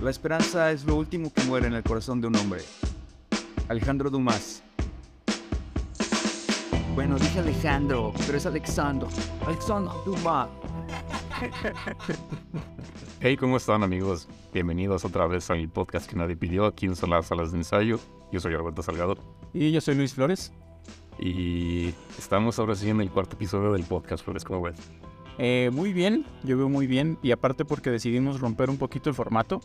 La esperanza es lo último que muere en el corazón de un hombre. Alejandro Dumas. Bueno, dije Alejandro, pero es Alexandro. Alexandro Dumas. Hey, ¿cómo están amigos? Bienvenidos otra vez a mi podcast que nadie pidió aquí en las salas de ensayo. Yo soy Alberto Salgado Y yo soy Luis Flores. y estamos ahora sí en el cuarto episodio del podcast, Flores, ¿cómo ves? Eh, muy bien, yo veo muy bien. Y aparte porque decidimos romper un poquito el formato,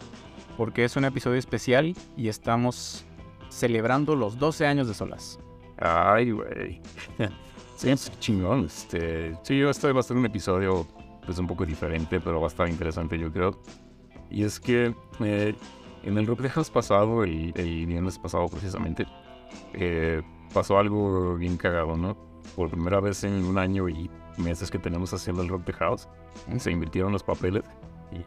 porque es un episodio especial y estamos celebrando los 12 años de Solas. Ay, güey. sí, es chingón. Este, sí, este va a ser un episodio pues un poco diferente, pero va a estar interesante, yo creo. Y es que eh, en el Rock pasado y el viernes pasado precisamente, eh, pasó algo bien cagado, ¿no? Por primera vez en un año y meses que tenemos haciendo el Rock the House, se invirtieron los papeles y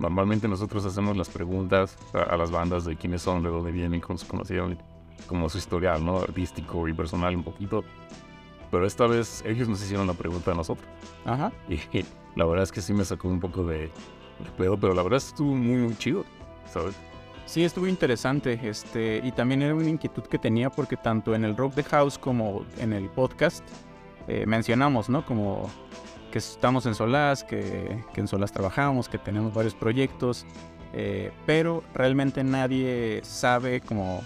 normalmente nosotros hacemos las preguntas a, a las bandas de quiénes son, de dónde vienen, cómo se conocieron, como su historial, ¿no? Artístico y personal un poquito. Pero esta vez ellos nos hicieron la pregunta a nosotros. Ajá. Y la verdad es que sí me sacó un poco de, de pedo, pero la verdad estuvo muy, muy chido, ¿sabes? Sí, estuvo interesante. Este, y también era una inquietud que tenía porque tanto en el Rock the House como en el podcast eh, mencionamos, ¿no? Como que estamos en Solas, que, que en Solas trabajamos, que tenemos varios proyectos, eh, pero realmente nadie sabe como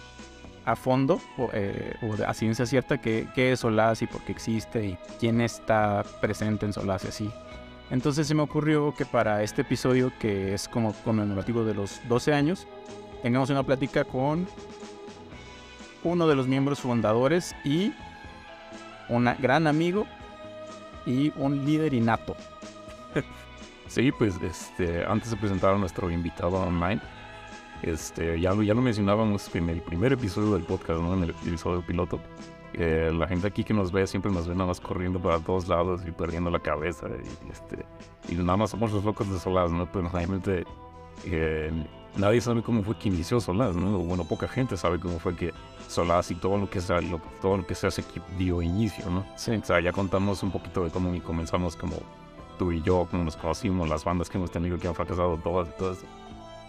a fondo o, eh, o a ciencia cierta qué, qué es Solas y por qué existe y quién está presente en Solas y así. Entonces se me ocurrió que para este episodio, que es como conmemorativo de los 12 años, tengamos una plática con uno de los miembros fundadores y un gran amigo y un líder innato. Sí, pues este, antes de presentar a nuestro invitado online, este, ya, lo- ya lo mencionábamos en el primer episodio del podcast, ¿no? en el episodio piloto. que la gente aquí que nos ve siempre nos ve nada más corriendo para todos lados y perdiendo la cabeza. Y, este, y nada más somos los locos de Solaz, ¿no? Pero realmente eh, nadie sabe cómo fue que inició Solaz, ¿no? Bueno, poca gente sabe cómo fue que Solaz y todo lo que se, lo- todo lo que se hace que dio inicio, ¿no? Sí. O sea, ya contamos un poquito de cómo comenzamos como tú y yo, cómo nos conocimos, las bandas que hemos tenido que han fracasado, todas eso.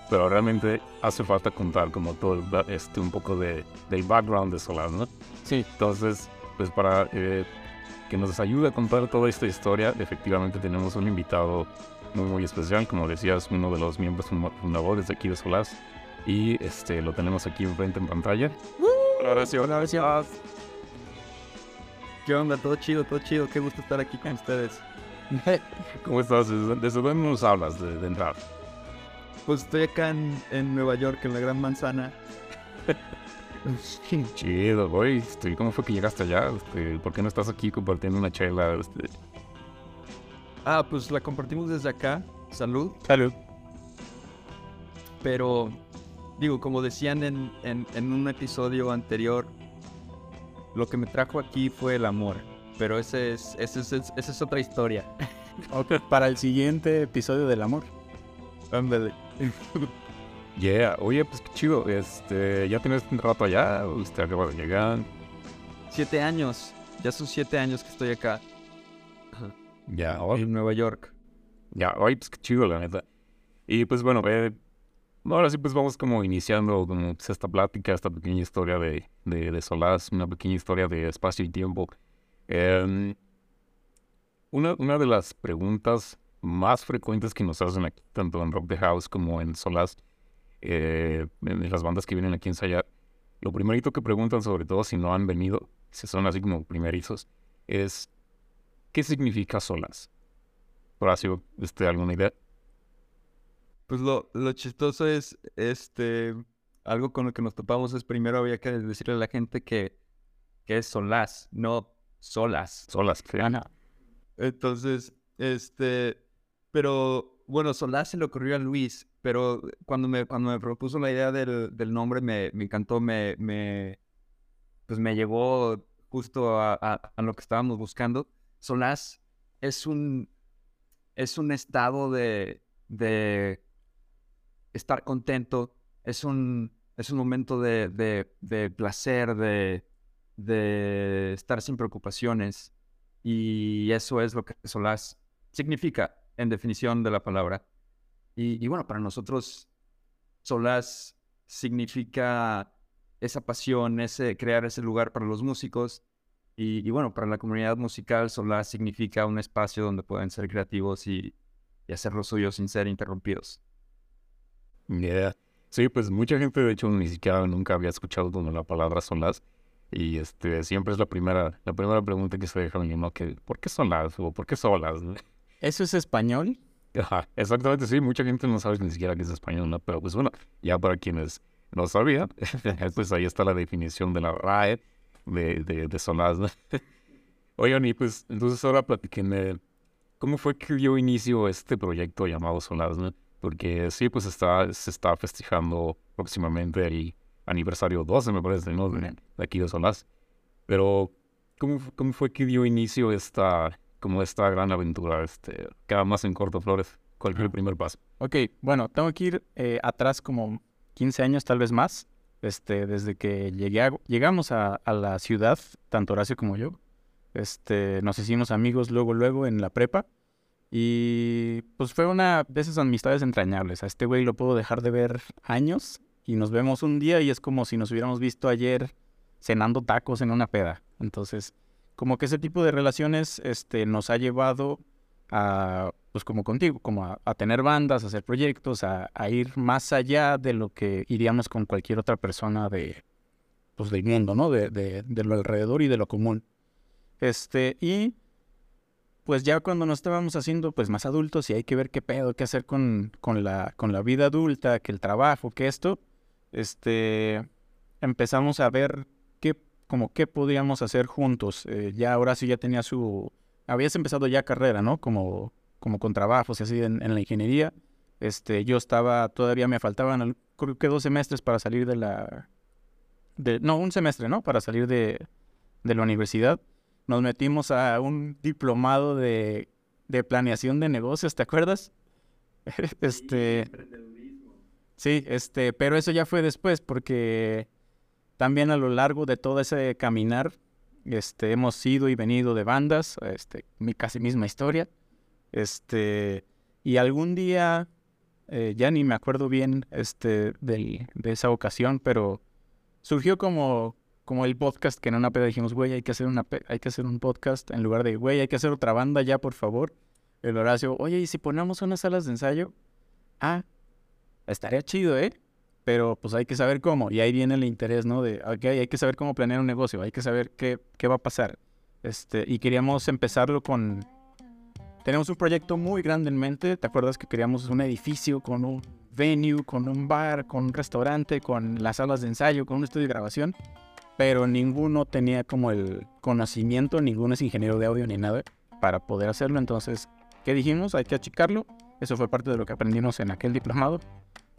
Pero realmente hace falta contar como todo este, un poco de, del background de Solar, ¿no? Sí, Entonces, pues para eh, que nos ayude a contar toda esta historia, efectivamente tenemos un invitado muy, muy especial, como decías, uno de los miembros funda- fundadores de aquí de Solas. Y este, lo tenemos aquí enfrente en pantalla. Gracias, gracias. ¿Qué onda? Todo chido, todo chido. Qué gusto estar aquí con ustedes. ¿Cómo estás? ¿Desde, desde dónde nos hablas de, de entrar? Pues estoy acá en, en Nueva York, en la Gran Manzana. Chido, güey. Este, ¿Cómo fue que llegaste allá? Este, ¿Por qué no estás aquí compartiendo una chela? Este, Ah, pues la compartimos desde acá. Salud. salud. Pero, digo, como decían en, en- en un episodio anterior, lo que me trajo aquí fue el amor. Pero ese es, ese es, esa es otra historia. Ok, Para el siguiente episodio del amor. Ándale. yeah, oye, pues qué chido. Este, ¿Ya tienes un rato allá? ¿Usted acaba de llegar? Siete años. Ya son siete años que estoy acá, Ya, oh, en Nueva York. ya, oye, pues qué chido, la neta. Y pues bueno, eh, ahora sí, pues vamos como iniciando como pues, esta plática, esta pequeña historia de, de, de una pequeña historia de espacio y tiempo. Em, una, una de las preguntas más frecuentes que nos hacen aquí, tanto en Rock the House como en Solaz, eh, en las bandas que vienen aquí a ensayar, lo primerito que preguntan, sobre todo si no han venido, si son así como primerizos, es ¿qué significa Solaz? Horacio, este, ¿alguna idea? Pues lo, lo chistoso es, este, algo con lo que nos topamos es primero había que decirle a la gente que, que es solaz, no solas. Solaz, sí. Entonces, este, pero bueno, solaz se le ocurrió a Luis, pero cuando me, cuando me propuso la idea del, del nombre me, me encantó, me, me, pues me llegó justo a, a- a lo que estábamos buscando. Solaz es un, es un estado de, de estar contento, es un, es un momento de, de, de placer, de, de estar sin preocupaciones. Y eso es lo que Solaz significa en definición de la palabra. Y, bueno, para nosotros Solaz significa esa pasión, ese crear ese lugar para los músicos. Y, y bueno, para la comunidad musical, Solaz significa un espacio donde pueden ser creativos y, y hacer lo suyo sin ser interrumpidos. Yeah. Sí, pues mucha gente de hecho ni siquiera nunca había escuchado la palabra Solaz. Y este siempre es la primera, la primera pregunta que se deja ¿no? Que, ¿Por qué Solaz? o ¿por qué Solas? ¿Eso es español? Ajá, exactamente, sí. Mucha gente no sabe ni siquiera que es español, ¿no? Pero pues bueno, ya para quienes no sabían, pues ahí está la definición de la RAE de, de, de Solaz, ¿no? Oigan, y pues entonces ahora platiquenme, ¿cómo fue que dio inicio este proyecto llamado Solaz, ¿no? Porque sí, pues está, se está festejando próximamente el aniversario 12, me parece, ¿no? De, aquí de Solaz. Pero, ¿cómo, ¿cómo fue que dio inicio esta, como esta gran aventura? Este, queda más en corto, Flores. ¿Cuál fue el primer paso? Ok, bueno, tengo que ir eh, atrás como 15 años, tal vez más. Este, desde que llegué a- llegamos a, a la ciudad, tanto Horacio como yo, este, nos hicimos amigos luego, luego en la prepa. Y pues fue una de esas amistades entrañables. A este güey lo puedo dejar de ver años y nos vemos un día y es como si nos hubiéramos visto ayer cenando tacos en una peda. Entonces, como que ese tipo de relaciones este, nos ha llevado a, pues como contigo, como a, tener bandas, a hacer proyectos, a, a ir más allá de lo que iríamos con cualquier otra persona de, pues del mundo, ¿no? De, de, de lo alrededor y de lo común. Este, y pues ya cuando nos estábamos haciendo pues más adultos y hay que ver qué pedo, qué hacer con, con, la, con la vida adulta, que el trabajo, que esto, este, empezamos a ver qué, como qué podíamos hacer juntos. Eh, ya Horacio ya tenía su, habías empezado ya carrera, ¿no? Como, como con trabajos y así en, la ingeniería. Este, yo estaba, todavía me faltaban al- creo que dos semestres para salir de la, de, no, un semestre, ¿no? Para salir de, de la universidad. Nos metimos a un diplomado de, de planeación de negocios, ¿te acuerdas? este, sí, este, pero eso ya fue después porque también a lo largo de todo ese caminar, este, hemos ido y venido de bandas, este, mi casi misma historia, este, y algún día, eh, ya ni me acuerdo bien, este, del- de esa ocasión, pero surgió como, como el podcast que en una peda dijimos, güey, hay que hacer una, hay que hacer un podcast en lugar de, güey, hay que hacer otra banda ya, por favor. El Horacio, oye, ¿y si ponemos unas salas de ensayo? Ah, estaría chido, ¿eh? Pero pues hay que saber cómo. Y ahí viene el interés, ¿no? De, ok, hay que saber cómo planear un negocio, hay que saber qué, qué va a pasar. Este, y queríamos empezarlo con... Tenemos un proyecto muy grande en mente. ¿Te acuerdas que queríamos un edificio con un venue, con un bar, con un restaurante, con las salas de ensayo, con un estudio de grabación? Pero ninguno tenía como el conocimiento, ninguno es ingeniero de audio ni nada para poder hacerlo. Entonces, ¿qué dijimos? Hay que achicarlo. Eso fue parte de lo que aprendimos en aquel diplomado.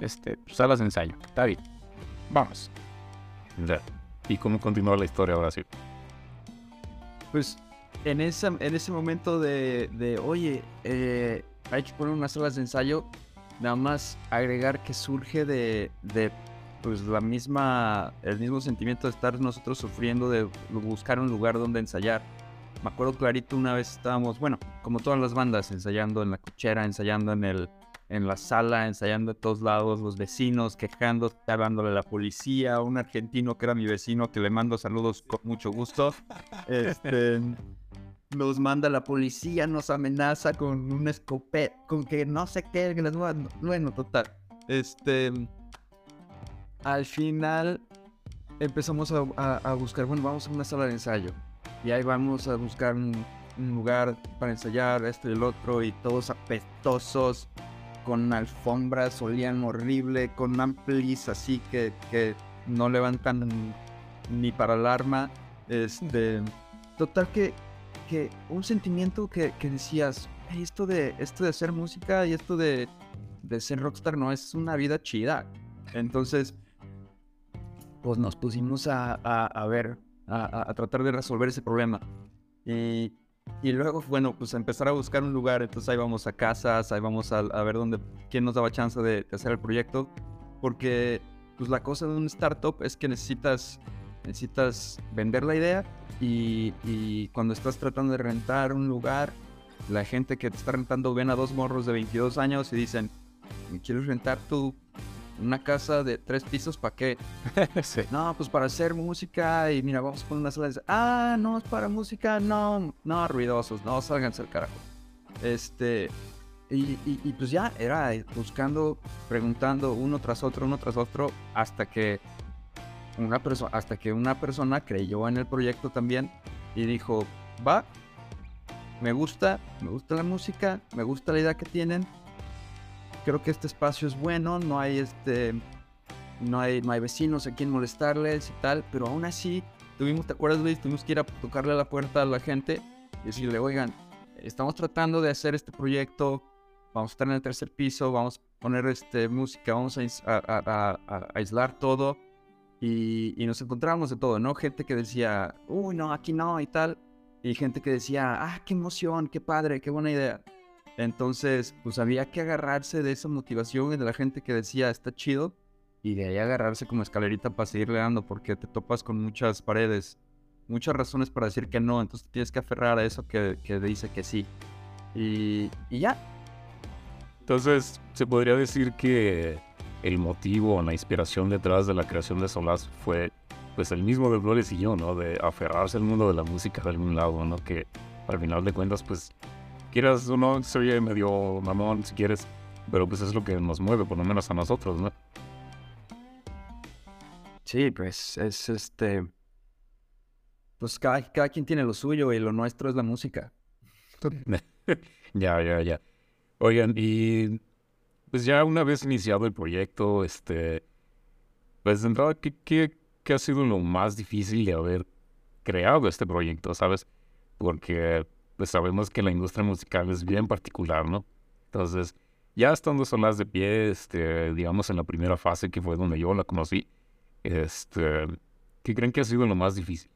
Este, pues, salas de ensayo. Está bien. Vamos. Ya. ¿Y cómo continúa la historia ahora sí? Pues en, esa, en ese momento de, de oye, eh, hay que poner unas salas de ensayo, nada más agregar que surge de, de pues la misma, el mismo sentimiento de estar nosotros sufriendo de buscar un lugar donde ensayar. Me acuerdo clarito una vez estábamos, bueno, como todas las bandas, ensayando en la cochera, ensayando en el, en la sala, ensayando de todos lados, los vecinos quejando, hablándole a la policía, un argentino que era mi vecino, que le mando saludos con mucho gusto. Este, nos manda la policía, nos amenaza con un escopeta, con que no sé qué, que Bueno, total. Este. Al final empezamos a, buscar, bueno, vamos a una sala de ensayo. Y ahí vamos a buscar un, lugar para ensayar, esto y el otro, y todos apestosos, con alfombras, olían horrible, con amplis así que, que no levantan ni para alarma. Este. Total que, que un sentimiento que, decías, "Ey, esto de, esto de hacer música y esto de, de ser rockstar no es una vida chida. Entonces, pues nos pusimos a, a- a ver, a, a- tratar de resolver ese problema. Y, y luego, bueno, pues empezar a buscar un lugar. Entonces ahí vamos a casas, ahí vamos a, ver dónde, quién nos daba chance de, de hacer el proyecto. Porque, pues la cosa de un startup es que necesitas, necesitas vender la idea y, y cuando estás tratando de rentar un lugar, la gente que te está rentando ven a dos morros de 22 años y dicen, ¿quieres rentar tu una casa de tres pisos, ¿para qué? No, pues para hacer música y mira, vamos a poner una sala de... Ah, no, es para música, no, no, ruidosos, no, sálganse al carajo. Este, y, y, pues ya era buscando, preguntando uno tras otro, uno tras otro, hasta que una persona, hasta que una persona creyó en el proyecto también y dijo, va, me gusta, me gusta la música, me gusta la idea que tienen. Creo que este espacio es bueno, no hay este no hay, no hay vecinos a quien molestarles y tal, pero aún así tuvimos, ¿te acuerdas Luis? Tuvimos que ir a tocarle a la puerta a la gente y decirle, oigan, estamos tratando de hacer este proyecto, vamos a estar en el tercer piso, vamos a poner este, música, vamos a, aislar todo y, y, nos encontramos de todo, ¿no? Gente que decía, uy, no, aquí no y tal, y gente que decía, ah, qué emoción, qué padre, qué buena idea. Entonces, pues había que agarrarse de esa motivación y de la gente que decía, está chido, y de ahí agarrarse como escalerita para seguirle dando, porque te topas con muchas paredes, muchas razones para decir que no, entonces tienes que aferrar a eso que, que dice que sí. Y, y ya. Entonces, se podría decir que el motivo o la inspiración detrás de la creación de Solaz fue pues el mismo de Flores y yo, ¿no? De aferrarse al mundo de la música de algún lado, ¿no? Que al final de cuentas, pues, quieras o no, soy medio mamón si quieres, pero pues es lo que nos mueve, por lo menos a nosotros, ¿no? Sí, pues es este. Pues cada, cada quien tiene lo suyo y lo nuestro es la música. ya, ya, ya. Oigan, y pues ya una vez iniciado el proyecto, este, pues de entrada, ¿qué, qué, ¿qué ha sido lo más difícil de haber creado este proyecto, sabes? Porque pues sabemos que la industria musical es bien particular, ¿no? Entonces, ya estando solas de pie, este, digamos en la primera fase que fue donde yo la conocí, este, ¿qué creen que ha sido lo más difícil?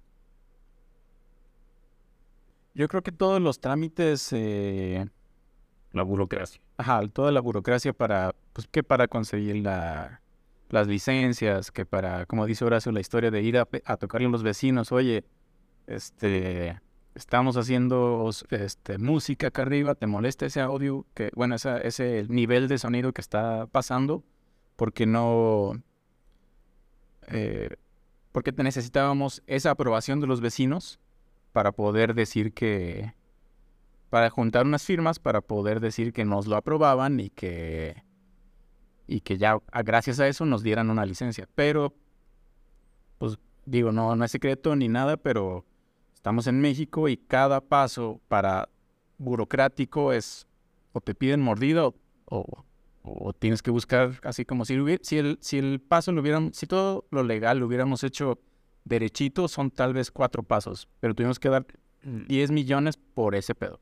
Yo creo que todos los trámites, eh... la burocracia. Ajá, toda la burocracia para, pues, que para conseguir la, las licencias, que para, como dice Horacio, la historia de ir a, tocarle a los vecinos, oye, este, estamos haciendo este, música acá arriba, ¿te molesta ese audio? Que, bueno, esa, ese nivel de sonido que está pasando, porque no, eh, porque necesitábamos esa aprobación de los vecinos para poder decir que, para juntar unas firmas, para poder decir que nos lo aprobaban y que y que ya gracias a eso nos dieran una licencia. Pero, pues digo, no, no es secreto ni nada, pero estamos en México y cada paso para burocrático es o te piden mordida o, o, tienes que buscar así como si, si, el, si el paso lo hubieran, si todo lo legal lo hubiéramos hecho derechito, son tal vez cuatro pasos, pero tuvimos que dar 10 millones por ese pedo.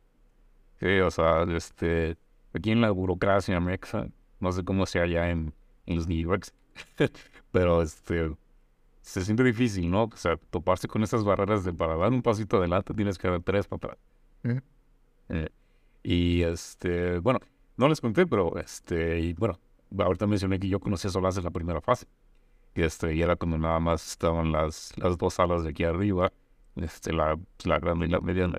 Sí, o sea, este, aquí en la burocracia mexa no sé cómo sea allá en, en los New Yorks. Pero este se siente difícil, ¿no? O sea, toparse con esas barreras de para dar un pasito adelante tienes que dar tres para atrás. Eh, y este, bueno, no les conté, pero este, y bueno, ahorita mencioné que yo conocí a Solás en la primera fase. Y este, y era cuando nada más estaban las, las dos salas de aquí arriba, este, la, la grande y la mediana,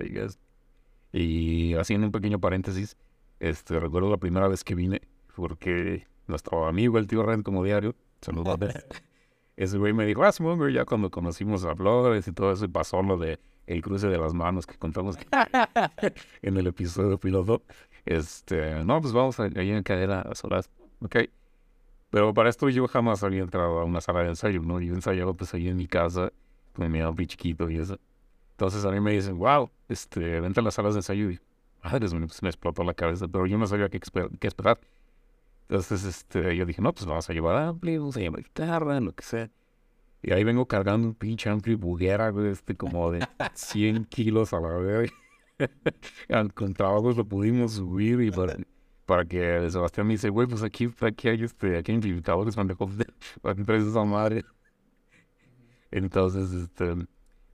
y haciendo un pequeño paréntesis, este, recuerdo la primera vez que vine, porque nuestro amigo, el tío Ren, como diario, saludos ese güey me dijo, ah, Simón, ya cuando conocimos a Flores y todo eso, y pasó lo de el cruce de las manos que contamos en el episodio piloto. Este, no, pues vamos a, ahí en cadera a solas, ok. Pero para esto yo jamás había entrado a una sala de ensayo, ¿no? Yo ensayaba pues ahí en mi casa, con mi muy chiquito y eso. Entonces a mí me dicen, wow, este, vente a las salas de ensayo y, madre, pues me explotó la cabeza, pero yo no sabía qué, qué esperar. Entonces, este, yo dije, no, pues vamos a llevar ampli, vamos a llevar guitarra, lo que sea. Y ahí vengo cargando un pinche ampli buguera, este, como de 100 kilos a la vez. Con trabajos lo pudimos subir y para, para que Sebastián me dice, güey, pues aquí, aquí hay, este, aquí hay amplificadores pendejos para que traes esa madre. Entonces, este,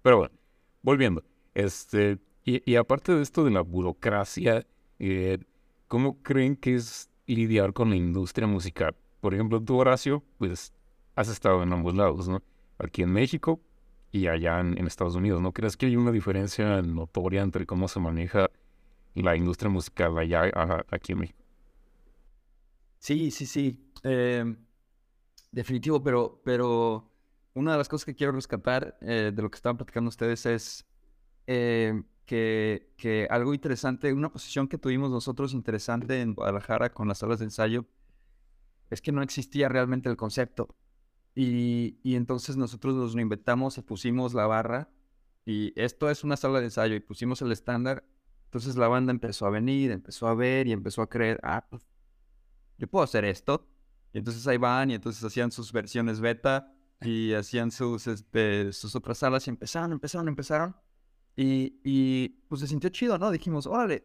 pero bueno, volviendo, este, y, y aparte de esto de la burocracia, eh, ¿cómo creen que es lidiar con la industria musical. Por ejemplo, tú, Horacio, pues has estado en ambos lados, ¿no? Aquí en México y allá en, Estados Unidos, ¿no? ¿Crees que hay una diferencia notoria entre cómo se maneja la industria musical allá aquí en México? Sí, sí, sí. Em, Definitivo, pero, pero una de las cosas que quiero rescatar eh, de lo que estaban platicando ustedes es eh, que, algo interesante, una posición que tuvimos nosotros interesante en Guadalajara con las salas de ensayo, es que no existía realmente el concepto. Y, y entonces nosotros nos lo inventamos y pusimos la barra y esto es una sala de ensayo y pusimos el estándar. Entonces la banda empezó a venir, empezó a ver y empezó a creer, ah, pues yo puedo hacer esto. Y entonces ahí van y entonces hacían sus versiones beta y hacían sus, este, sus otras salas y empezaron, empezaron, empezaron. Y, pues se sintió chido, ¿no? Dijimos, órale,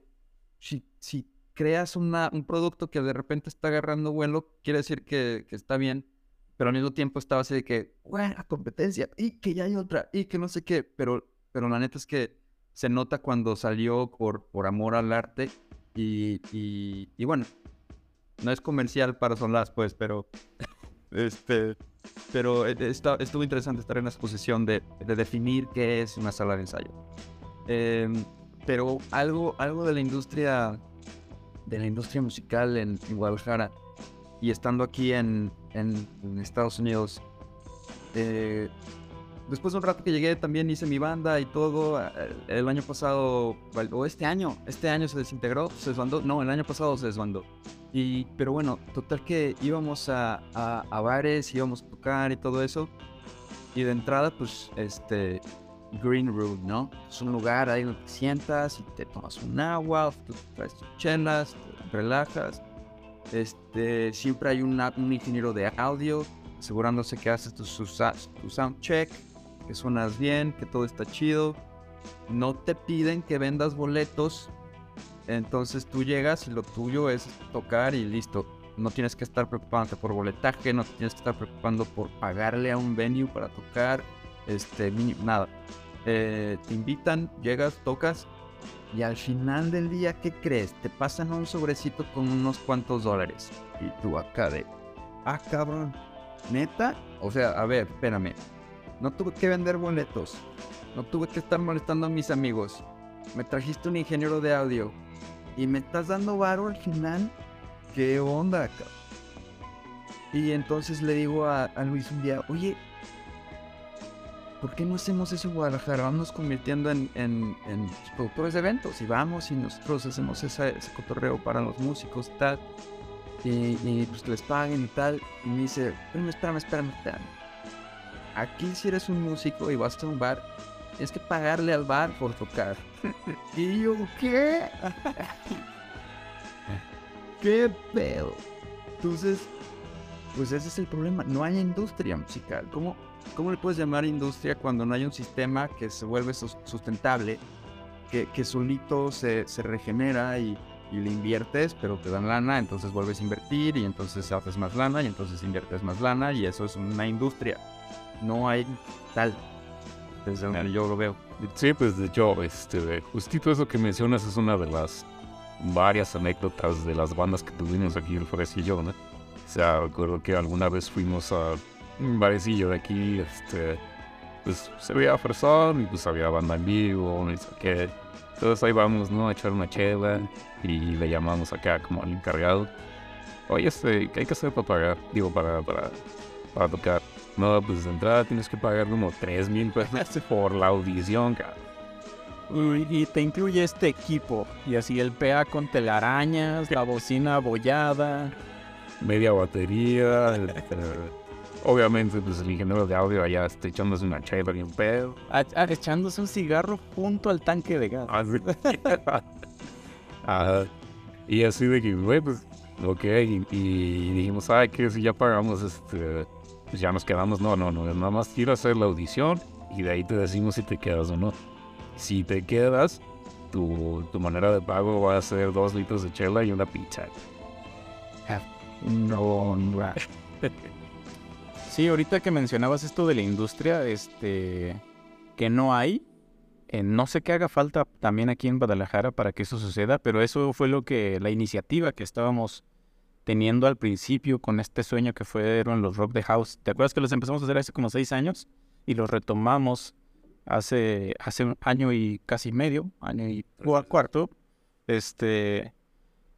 si, si creas una, un producto que de repente está agarrando vuelo, quiere decir que, que está bien, pero al mismo tiempo estaba así de que, buena competencia, y que ya hay otra, y que no sé qué, pero, pero la neta es que se nota cuando salió por, por amor al arte y, y, y bueno, no es comercial para Solas, pues, pero este, pero e, está, estuvo interesante estar en la exposición de, de, definir qué es una sala de ensayo. Eh, pero algo, algo de la industria de la industria musical en, en Guadalajara y estando aquí en, en, en Estados Unidos, eh, después de un rato que llegué también hice mi banda y todo. El año pasado, o este año, este año se desintegró, se desbandó. No, el año pasado se desbandó. Y, pero bueno, total que íbamos a, a, a, bares, íbamos a tocar y todo eso. Y de entrada, pues, este, Green Room, ¿no? Es un lugar ahí donde te sientas y te tomas un agua, tú traes tus chelas, te relajas. Este, siempre hay una, un ingeniero de audio asegurándose que haces tu, tu sound check, que suenas bien, que todo está chido. No te piden que vendas boletos entonces tú llegas y lo tuyo es tocar y listo. No tienes que estar preocupándote por boletaje, no tienes que estar preocupando por pagarle a un venue para tocar, este, nada. Eh, te invitan, llegas, tocas y al final del día, ¿qué crees? Te pasan un sobrecito con unos cuantos dólares. Y tú acá de, ah, cabrón, neta. O sea, a ver, espérame. No tuve que vender boletos. No tuve que estar molestando a mis amigos. Me trajiste un ingeniero de audio y me estás dando varo al final. ¿Qué onda, cabrón? Y entonces le digo a, Luis un día, oye, ¿por qué no hacemos eso en Guadalajara? Vamos convirtiendo en, en, en productores de eventos y vamos y nosotros hacemos ese cotorreo para los músicos tal. Y, y, pues les paguen y tal. Y me dice, espérame, espérame, espérame, espérame. Aquí si eres un músico y vas a un bar, es que pagarle al bar por tocar. y yo, ¿qué? ¿Qué pedo? Entonces, pues ese es el problema. No hay industria musical. ¿Cómo, cómo le puedes llamar industria cuando no hay un sistema que se vuelve sustentable, que, que solito se, se regenera y, y, le inviertes, pero te dan lana, entonces vuelves a invertir y entonces haces más lana y entonces inviertes más lana y eso es una industria. No hay tal desde donde yo lo veo. Sí, pues de hecho, este, justito eso que mencionas es una de las varias anécdotas de las bandas que tuvimos aquí el Forecillo, ¿no? O sea, recuerdo que alguna vez fuimos a un barecillo de aquí, este, pues se veía fresón y pues había banda en vivo, no sé qué. Entonces ahí vamos, ¿no? A echar una chela y le llamamos acá como al encargado. Oye, este, ¿qué hay que hacer para pagar? Digo, para, para, para tocar. No, pues de entrada tienes que pagar como 3 mil pesos por la audición, cabrón. Y te incluye este equipo. Y así el PA con telarañas, la bocina abollada. Media batería. el, obviamente, pues el ingeniero de audio allá está echándose una chela y un pedo. A, a, echándose un cigarro junto al tanque de gas. Así. Ajá. Y así de que, güey, pues, ok. Y, y dijimos, ay, que si ya pagamos este pues ya nos quedamos, no, no, no, nada más quiero hacer la audición y de ahí te decimos si te quedas o no. Si te quedas, tu, tu manera de pago va a ser dos litros de chela y una pizza. No, no. sí, ahorita que mencionabas esto de la industria, este, que no hay, eh, no sé qué haga falta también aquí en Guadalajara para que eso suceda, pero eso fue lo que, la iniciativa que estábamos teniendo al principio con este sueño que fueron los Rock the House. ¿Te acuerdas que los empezamos a hacer hace como seis años? Y los retomamos hace, hace un año y casi medio, año y cuarto. Este,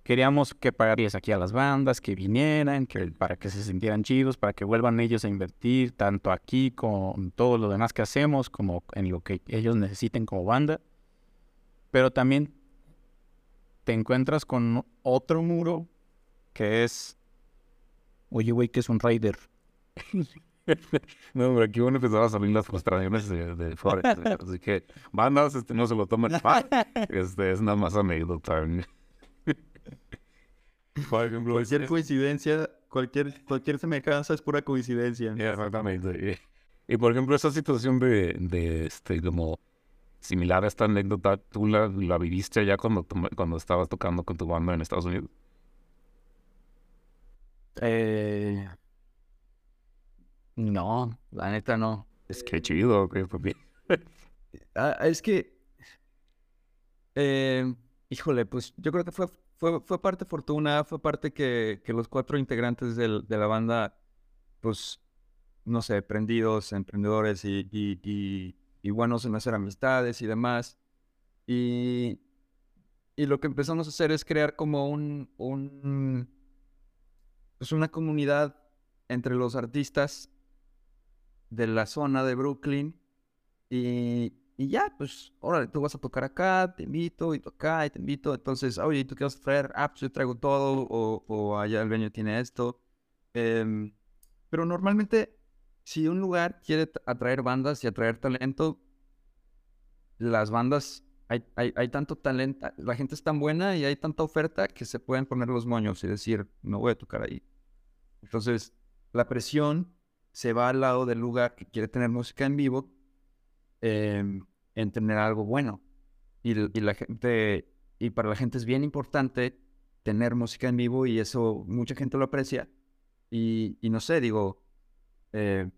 queríamos que pagarías aquí a las bandas, que vinieran, que para que se sintieran chidos, para que vuelvan ellos a invertir tanto aquí con todo lo demás que hacemos, como en lo que ellos necesiten como banda. Pero también te encuentras con otro muro que es, oye, güey, que es un rider. no, pero aquí van a empezar a salir las frustraciones de, de Flores. Así que, bandas, este, no se lo tomen mal. Este, es nada más anécdota. Por ejemplo, cualquier coincidencia, cualquier, cualquier semejanza es pura coincidencia. Exactamente. Y, por ejemplo, esa situación de, de, este, como similar a esta anécdota, ¿tú la, la viviste allá cuando, cuando estabas tocando con tu banda en Estados Unidos? Eh, no, la neta no. Es que chido, que ah, es que, eh, híjole, pues yo creo que fue, fue, fue parte fortuna, fue parte que, que los cuatro integrantes del, de la banda, pues, no sé, prendidos, emprendedores y, y, y, y buenos en hacer amistades y demás. Y, y lo que empezamos a hacer es crear como un, un pues una comunidad entre los artistas de la zona de Brooklyn. Y, y ya, pues, órale, tú vas a tocar acá, te invito, y toca, y te invito. Entonces, oye, ¿tú qué vas a traer? Ah, pues yo traigo todo, o, o allá el dueño tiene esto. Em, pero normalmente, si un lugar quiere atraer bandas y atraer talento, las bandas, hay, hay, hay tanto talento, la gente es tan buena y hay tanta oferta que se pueden poner los moños y decir, no voy a tocar ahí. Entonces, la presión se va al lado del lugar que quiere tener música en vivo em, en tener algo bueno. Y, la gente, y para la gente es bien importante tener música en vivo y eso mucha gente lo aprecia. Y, no sé, digo, eh,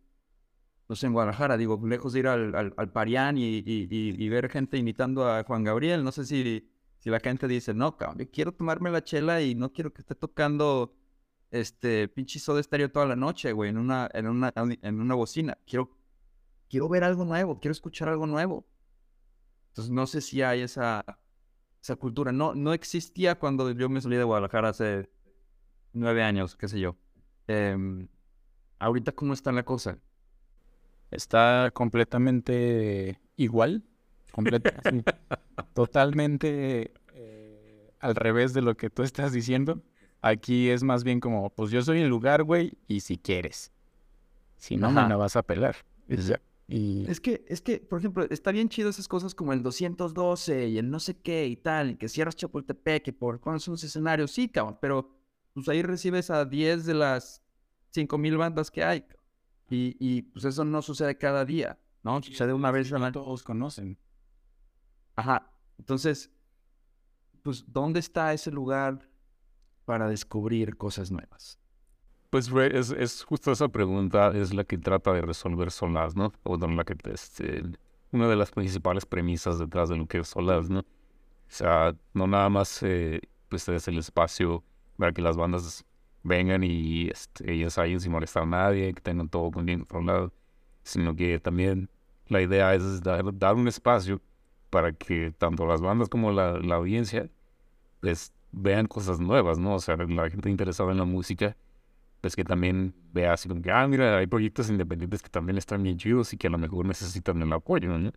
no sé, en Guadalajara, digo, lejos de ir al, al, Parián y, ver gente imitando a Juan Gabriel, no sé si, si la gente dice, no, cabrón, quiero tomarme la chela y no quiero que esté tocando este, pinche soda estéreo toda la noche, güey, en una, en una, en una bocina. Quiero, quiero ver algo nuevo, quiero escuchar algo nuevo. Entonces, no sé si hay esa, esa cultura. No, no existía cuando yo me salí de Guadalajara hace nueve años, qué sé yo. Em, ahorita, ¿cómo está la cosa? Está completamente igual, totalmente eh, al revés de lo que tú estás diciendo. Aquí es más bien como, pues yo soy el lugar, güey, y si quieres. Si no, me la vas a pelar. Y... Es que, es que, por ejemplo, está bien chido esas cosas como el 212 y el no sé qué y tal, y que cierras Chapultepec, que por cuándo son los escenarios, sí, cabrón, pero pues ahí recibes a 10 de las 5000 bandas que hay. Y, y pues eso no sucede cada día, ¿no? Sucede una vez a Todos conocen. Ajá. Entonces, pues, ¿dónde está ese lugar para descubrir cosas nuevas? Pues es, es justo esa pregunta, es la que trata de resolver Solas, ¿no? O la que, este, una de las principales premisas detrás de lo que es Solas, ¿no? O sea, no nada más eh, pues es el espacio para que las bandas vengan y este, ellas ahí sin molestar a nadie, que tengan todo bien controlado, sino que también la idea es dar, un espacio para que tanto las bandas como la, la audiencia les vean cosas nuevas, ¿no? O sea, la gente interesada en la música, pues que también vea así como que, ah, mira, hay proyectos independientes que también están bien chidos y que a lo mejor necesitan el apoyo, ¿no?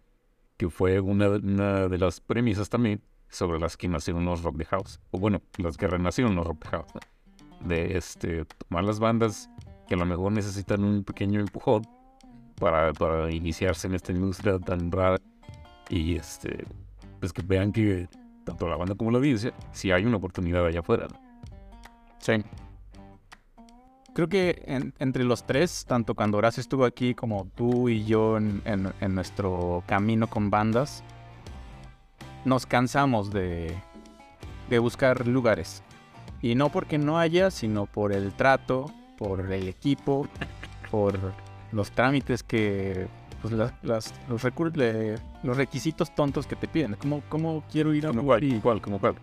Que fue una, una de las premisas también sobre las que nacieron los Rock the House, o bueno, las que renacieron los Rock the House, de este, tomar las bandas que a lo mejor necesitan un pequeño empujón para, para iniciarse en esta industria tan rara y este, pues que vean que tanto la banda como la audiencia, si hay una oportunidad allá afuera. Sí. Creo que entre los tres, tanto cuando Horacio estuvo aquí como tú y yo en, nuestro camino con bandas, nos cansamos de, de buscar lugares. Y no porque no haya, sino por el trato, por el equipo, por los trámites que pues las, los, los requisitos tontos que te piden. ¿Cómo, cómo quiero ir a un lugar? Y, ¿Cuál? ¿Cómo cuál?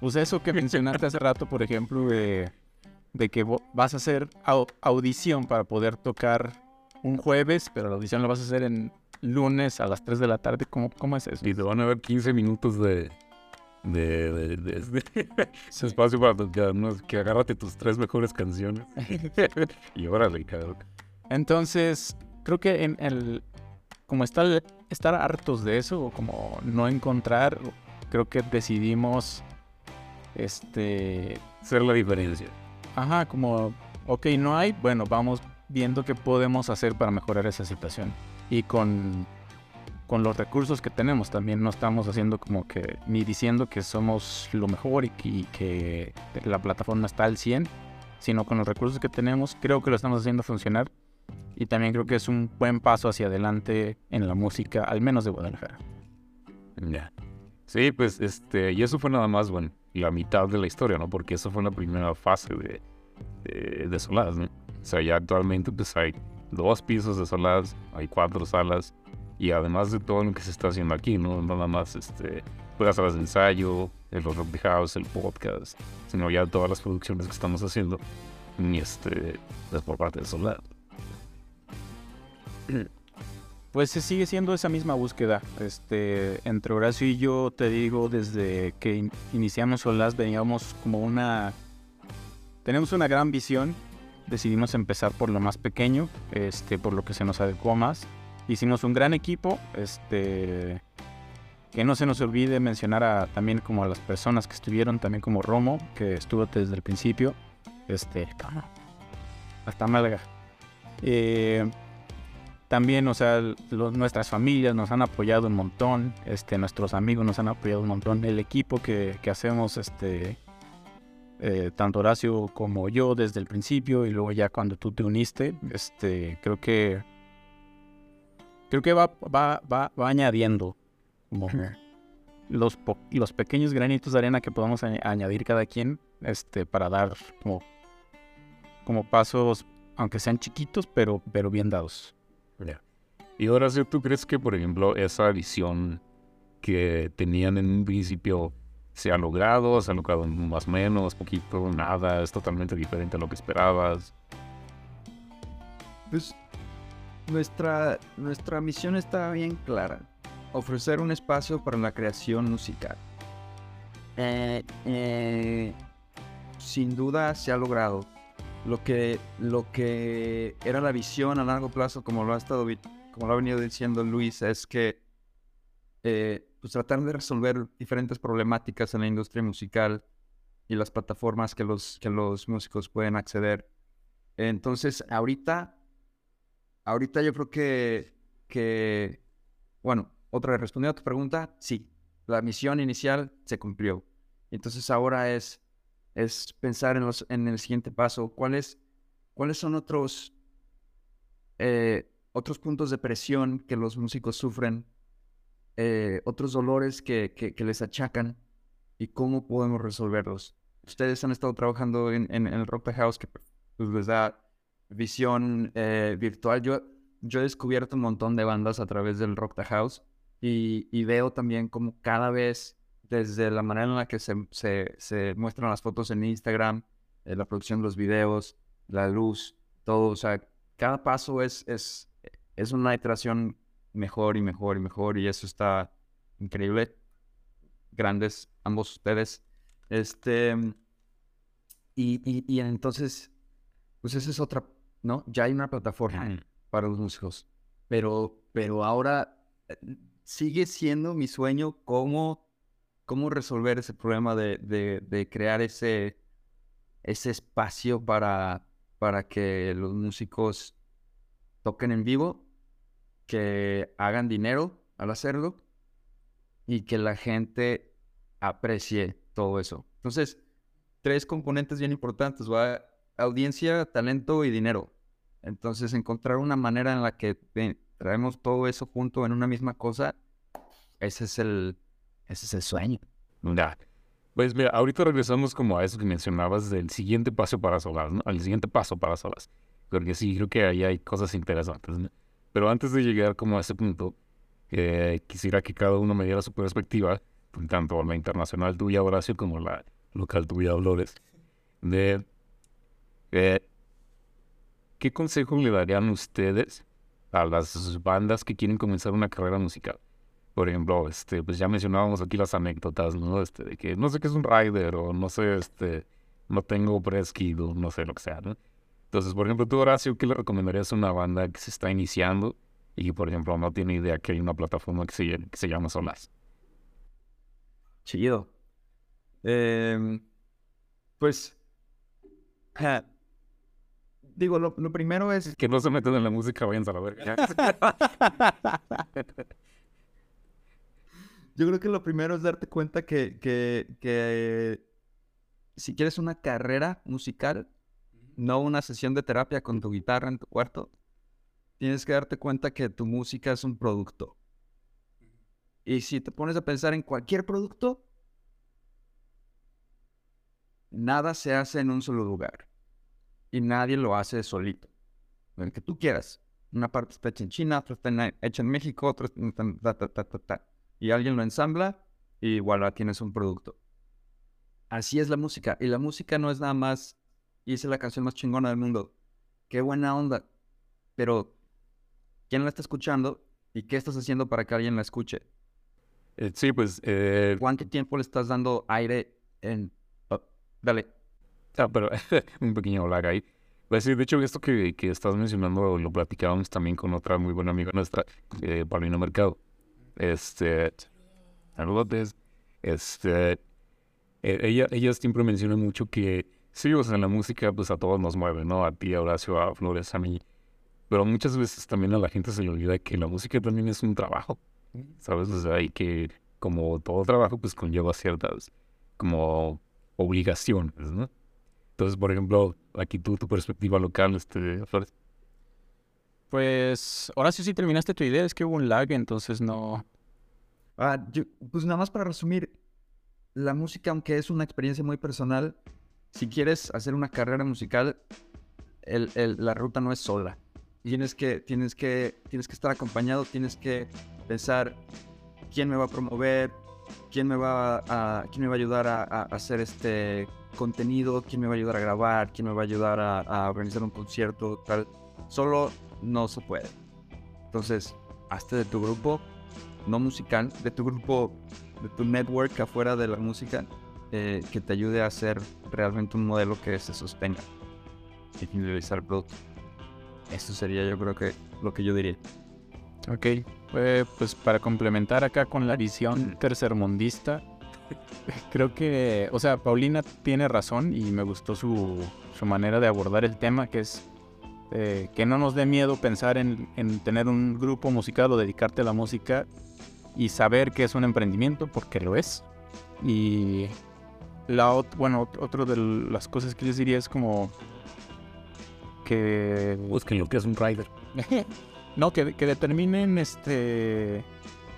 Pues eso que mencionaste hace rato, por ejemplo, de, de que vas a hacer audición para poder tocar un jueves, pero la audición la vas a hacer en lunes a las 3 de la tarde. ¿Cómo, cómo es eso? Y te van a ver 15 minutos de, de, de, de- ese espacio para que, que agárrate tus tres mejores canciones. y órale, cabrón. Entonces, creo que en el. Como estar, estar hartos de eso, o como no encontrar, creo que decidimos. Este. Ser la diferencia. Ajá, como. Ok, no hay. Bueno, vamos viendo qué podemos hacer para mejorar esa situación. Y con. Con los recursos que tenemos también no estamos haciendo como que ni diciendo que somos lo mejor y que, y que la plataforma está al 100, sino con los recursos que tenemos creo que lo estamos haciendo funcionar y también creo que es un buen paso hacia adelante en la música, al menos de Guadalajara. Ya. Sí, pues, este, y eso fue nada más, bueno, la mitad de la historia, ¿no? Porque eso fue la primera fase de, de, de ¿no? O sea, ya actualmente, pues, hay dos pisos de Solaz, hay cuatro salas, y además de todo lo que se está haciendo aquí, ¿no? Nada más, este, pues, las salas de ensayo, el Rock the House, el podcast, sino ya todas las producciones que estamos haciendo, y este, es por parte de Solaz. Pues se sigue siendo esa misma búsqueda. Este, entre Horacio y yo, te digo, desde que in- iniciamos Solaz veníamos como una... Tenemos una gran visión. Decidimos empezar por lo más pequeño, este, por lo que se nos adecuó más. Hicimos un gran equipo, este, que no se nos olvide mencionar a, también como a las personas que estuvieron, también como Romo, que estuvo desde el principio, este, hasta Málaga. Eh, también, o sea, los- nuestras familias nos han apoyado un montón, este, nuestros amigos nos han apoyado un montón, el equipo que, que hacemos, este, eh, tanto Horacio como yo desde el principio y luego ya cuando tú te uniste, este, creo que, creo que va, va, va, va añadiendo como los, po- los pequeños granitos de arena que podamos añ- añadir cada quien, este, para dar como, como pasos, aunque sean chiquitos, pero, pero bien dados. Ya. Y Horacio, ¿tú crees que, por ejemplo, esa visión que tenían en un principio se ha logrado? ¿Se ha logrado más o menos, poquito, nada? ¿Es totalmente diferente a lo que esperabas? Pues nuestra, nuestra misión está bien clara. Ofrecer un espacio para la creación musical. Eh, eh, sin duda se ha logrado. Lo que, lo que era la visión a largo plazo, como lo ha estado como lo ha venido diciendo Luis, es que eh, pues tratar de resolver diferentes problemáticas en la industria musical y las plataformas que los, que los músicos pueden acceder. Entonces, ahorita Ahorita yo creo que, que, bueno, otra vez respondiendo a tu pregunta, sí, la misión inicial se cumplió. Entonces ahora es, es pensar en, los, en el siguiente paso, ¿cuáles, cuáles son otros, eh, otros puntos de presión que los músicos sufren, eh, otros dolores que, que, les achacan y cómo podemos resolverlos. Ustedes han estado trabajando en, en, el Rock the House que pues, les da visión eh, virtual. Yo, yo he descubierto un montón de bandas a través del Rock the House y, y veo también como cada vez, desde la manera en la que se, se, se muestran las fotos en Instagram, eh, la producción de los videos, la luz, todo, o sea, cada paso es, es, es una iteración mejor y mejor y mejor y eso está increíble. Grandes ambos ustedes. Este, y, y, y entonces, pues esa es otra, ¿no? Ya hay una plataforma para los músicos, pero, pero ahora eh, sigue siendo mi sueño cómo, cómo resolver ese problema de, de, de crear ese, ese espacio para, para que los músicos toquen en vivo, que hagan dinero al hacerlo y que la gente aprecie todo eso. Entonces, tres componentes bien importantes, ¿va? audiencia, talento y dinero. Entonces, encontrar una manera en la que ven, traemos todo eso junto en una misma cosa, ese es el, ese es el sueño. Ya. Pues mira, ahorita regresamos como a eso que mencionabas del siguiente paso para Solas, ¿no? Al siguiente paso para Solas. Porque sí, creo que ahí hay cosas interesantes, ¿no? Pero antes de llegar como a ese punto, eh, quisiera que cada uno me diera su perspectiva, tanto la internacional tuya, Horacio, como la local tuya, Dolores, de eh, qué consejo le darían ustedes a las bandas que quieren comenzar una carrera musical. Por ejemplo, este, pues ya mencionábamos aquí las anécdotas, ¿no? Este, de que no sé qué es un rider o no sé, este, no tengo preskid o no sé lo que sea, ¿no? Entonces, por ejemplo, tú, Horacio, ¿qué le recomendarías a una banda que se está iniciando y que, por ejemplo, no tiene idea que hay una plataforma que se, que se llama Solas? Chido. Em, pues, digo, lo, lo, primero es... Que no se metan en la música, vayan a la verga. Yo creo que lo primero es darte cuenta que, que, que si quieres una carrera musical, no una sesión de terapia con tu guitarra en tu cuarto, tienes que darte cuenta que tu música es un producto. Y si te pones a pensar en cualquier producto, nada se hace en un solo lugar. Y nadie lo hace solito. El que tú quieras. Una parte está hecha en China, otra está hecha en México, otra está y alguien lo ensambla y voilà, tienes un producto. Así es la música. Y la música no es nada más, hice la canción más chingona del mundo. Qué buena onda. Pero, ¿quién la está escuchando? ¿Y qué estás haciendo para que alguien la escuche? Eh, sí, pues... Eh... ¿Cuánto tiempo le estás dando aire en... Oh, dale. Ah, pero un pequeño lag ahí. Pues sí, de hecho, esto que, que estás mencionando lo platicábamos también con otra muy buena amiga nuestra, eh, Paulina Mercado. Este, saludos. Este, e, ella, ella siempre menciona mucho que sí, o sea, la música pues a todos nos mueve, ¿no? A ti, a Horacio, a Flores, a mí. Pero muchas veces también a la gente se le olvida que la música también es un trabajo, ¿sabes? O sea, y que como todo trabajo pues conlleva ciertas como obligaciones, ¿no? Entonces, por ejemplo, aquí tú, tu perspectiva local, este, Flores. Pues, Horacio, sí terminaste tu idea, es que hubo un lag, entonces no, Ah, pues nada más para resumir, la música, aunque es una experiencia muy personal, si quieres hacer una carrera musical, la ruta no es sola. Tienes que, tienes, que, tienes que estar acompañado, tienes que pensar quién me va a promover, quién me va a, quién me va a ayudar a, hacer este contenido, quién me va a ayudar a grabar, quién me va a ayudar a organizar un concierto, tal. Solo no se puede. Entonces, hazte de tu grupo, no musical, de tu grupo, de tu network afuera de la música, eh, que te ayude a hacer realmente un modelo que se sostenga y finalizar el producto. Eso sería yo creo que lo que yo diría. Ok, pues para complementar acá con la visión tercermundista, creo que, o sea, Paulina tiene razón y me gustó su, su manera de abordar el tema, que es eh, que no nos dé miedo pensar en, en, tener un grupo musical o dedicarte a la música y saber que es un emprendimiento porque lo es. Y la bueno, otra de las cosas que les diría es como que busquen lo que es un rider. no, que, que, determinen este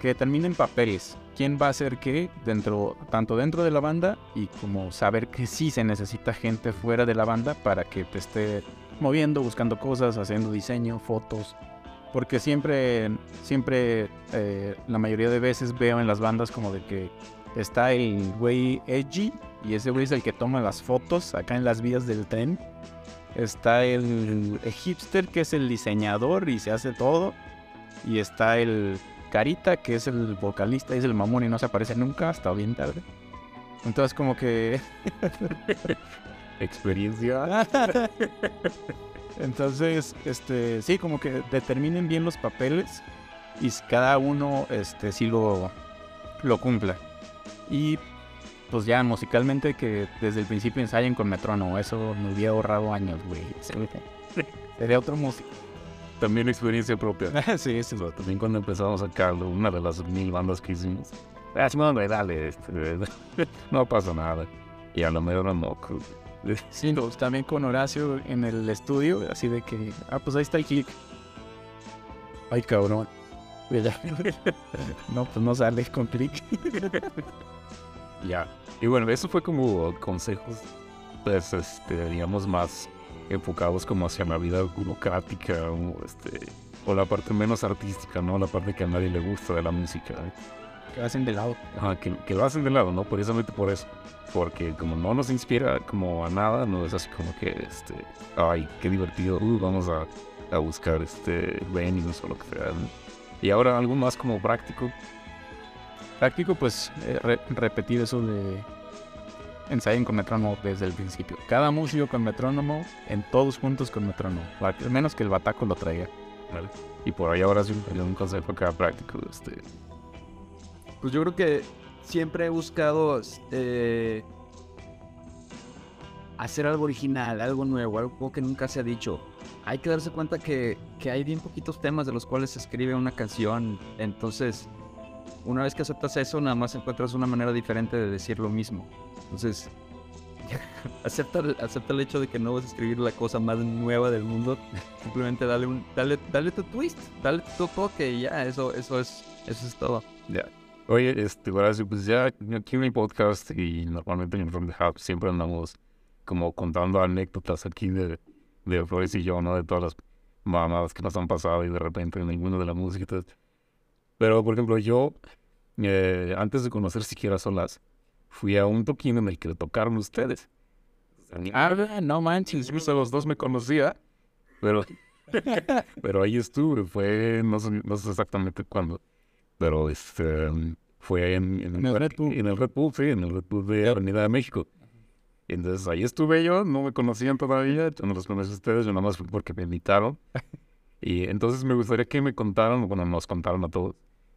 que determinen papeles. ¿Quién va a hacer qué dentro tanto dentro de la banda y como saber que sí se necesita gente fuera de la banda para que te esté moviendo, buscando cosas, haciendo diseño, fotos, porque siempre, siempre, eh, la mayoría de veces veo en las bandas como de que está el güey edgy y ese güey es el que toma las fotos acá en las vías del tren. Está el, hipster que es el diseñador y se hace todo. Y está el carita que es el vocalista y es el mamón y no se aparece nunca hasta bien tarde. Entonces como que... Experiencia. Entonces, este, sí, como que determinen bien los papeles y cada uno, este, sí lo, lo cumpla. Y pues ya musicalmente que desde el principio ensayen con metrónomo, eso me hubiera ahorrado años, güey. Sería otro músico. También experiencia propia. sí, sí. también cuando empezamos a sacarlo, una de las mil bandas que hicimos. Ah, güey, dale, este, no pasa nada. Y a lo mejor no, Sí, también con Horacio en el estudio, así de que, ah, pues ahí está el kick. Ay, cabrón. no, pues no sale con click. ya. Y bueno, eso fue como consejos, pues, este, digamos, más enfocados como hacia la vida burocrática o, este, o la parte menos artística, ¿no? La parte que a nadie le gusta de la música. ¿eh? Que lo hacen de lado. Ajá, que, que lo hacen de lado, ¿no? Precisamente por eso. Porque como no nos inspira como a nada, no es así como que, este, ay, qué divertido, uh, vamos a, a buscar este venues o lo que sea. Y ahora algo más como práctico, Práctico, pues eh, re- repetir eso de ensayen con metrónomo desde el principio. Cada músico con metrónomo, en todos juntos con metrónomo. Al menos que el bataco lo traiga. ¿vale? Y por ahí ahora sí un consejo acá práctico. Este, Pues yo creo que siempre he buscado eh, hacer algo original, algo nuevo, algo que nunca se ha dicho. Hay que darse cuenta que, que hay bien poquitos temas de los cuales se escribe una canción. Entonces, una vez que aceptas eso, nada más encuentras una manera diferente de decir lo mismo. Entonces, acepta, acepta el hecho de que no vas a escribir la cosa más nueva del mundo. Simplemente dale un, dale, dale tu twist, dale tu toque y ya, eso, eso es, eso es todo. ya. Oye, este, Horacio, pues ya aquí en mi podcast y normalmente en From the Hub siempre andamos como contando anécdotas aquí de, de Flores y yo, ¿no? De todas las mamadas que nos han pasado y de repente en de la música todo. Pero, por ejemplo, yo, eh, antes de conocer siquiera Solas, fui a un toquín en el que tocaron ustedes. Ah, no manches. Incluso los dos me conocía, pero, pero ahí estuve, fue, no sé, no sé exactamente cuándo, pero este, fue en, en, En el Red Bull. en el Red Bull, sí, en el Red Bull de Avenida de México. Entonces ahí estuve yo, no me conocían todavía, yo no los conocí a ustedes, yo nada más fui porque me invitaron. Y entonces me gustaría que me contaran, bueno, nos contaron a todos,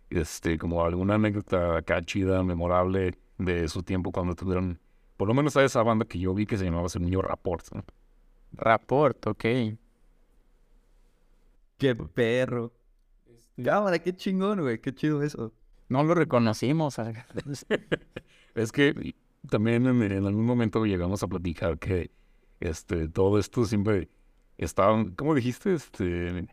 este, como alguna anécdota acá chida, memorable de su tiempo cuando tuvieron, por lo menos a esa banda que yo vi que se llamaba Semillo Rapport. ¿no? Rapport, ok. Qué perro. Cámara, qué chingón, güey, qué chido eso. No lo reconocimos. ah. Es que también en, en algún momento llegamos a platicar que este, todo esto siempre estaba, ¿cómo dijiste? Este,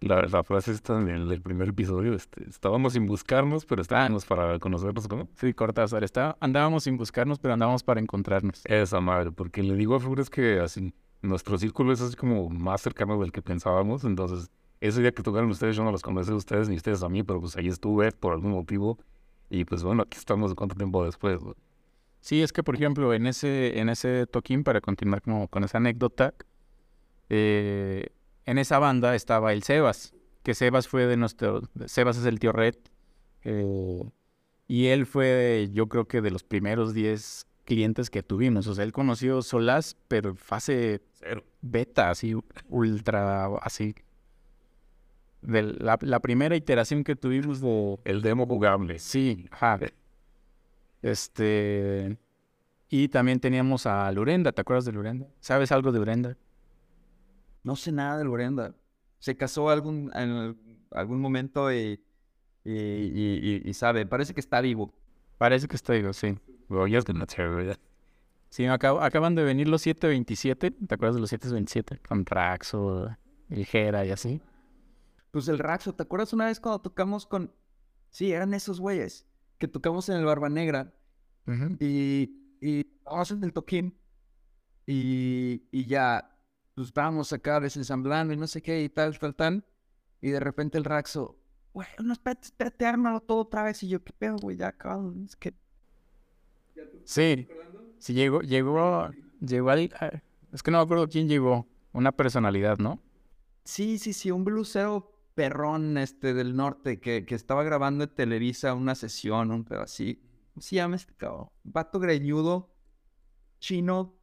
la, la frase esta del, del primer episodio, este, estábamos sin buscarnos, pero estábamos para conocernos, ¿cómo? Sí, Cortázar. Está, andábamos sin buscarnos, pero andábamos para encontrarnos. Esa madre, porque le digo a Flores que así, nuestro círculo es así como más cercano del que pensábamos, entonces ese día que tocaron ustedes, yo no los conocí a ustedes ni ustedes a mí, pero pues ahí estuve por algún motivo y pues bueno, aquí estamos cuánto tiempo después. Sí, es que por ejemplo, en ese, en ese toquín, para continuar como con esa anécdota, eh, en esa banda estaba el Sebas, que Sebas fue de nuestro, Sebas es el tío Red, eh, y él fue, yo creo que de los primeros 10 clientes que tuvimos, o sea, él conoció Solás, pero fase Cero. beta, así, ultra, así, de la, la primera iteración que tuvimos de, El demo jugable. Sí, ajá. Este. Y también teníamos a Lurenda, ¿te acuerdas de Lurenda? ¿Sabes algo de Lurenda? No sé nada de Lorenda. Se casó algún, en al- algún momento y, y, y- y- y sabe, parece que está vivo. Parece que está vivo, sí. Well, ya es que no sé, ¿verdad? Sí, acab- acaban de venir los 727, ¿te acuerdas de los 727? Con Raxo, el Jera y así. Pues el Raxo, ¿te acuerdas una vez cuando tocamos con... Sí, eran esos güeyes que tocamos en el Barba Negra y, y estábamos en el toquín y, y ya, pues estábamos acá desensamblando y no sé qué y tal, tal, tal. Y de repente el Raxo, güey, no, espérate, espérate, ármalo todo otra vez. Y yo, ¿qué pedo, güey? Ya acabamos. Es que Sí, sí, llegó, llegó, llegó al... Es que no me acuerdo quién llegó. Una personalidad, ¿no? Sí, sí, sí, un blusero perrón este del norte que, que estaba grabando en Televisa una sesión, un pedo así. ¿Cómo se llama este cabrón? Vato greñudo, chino.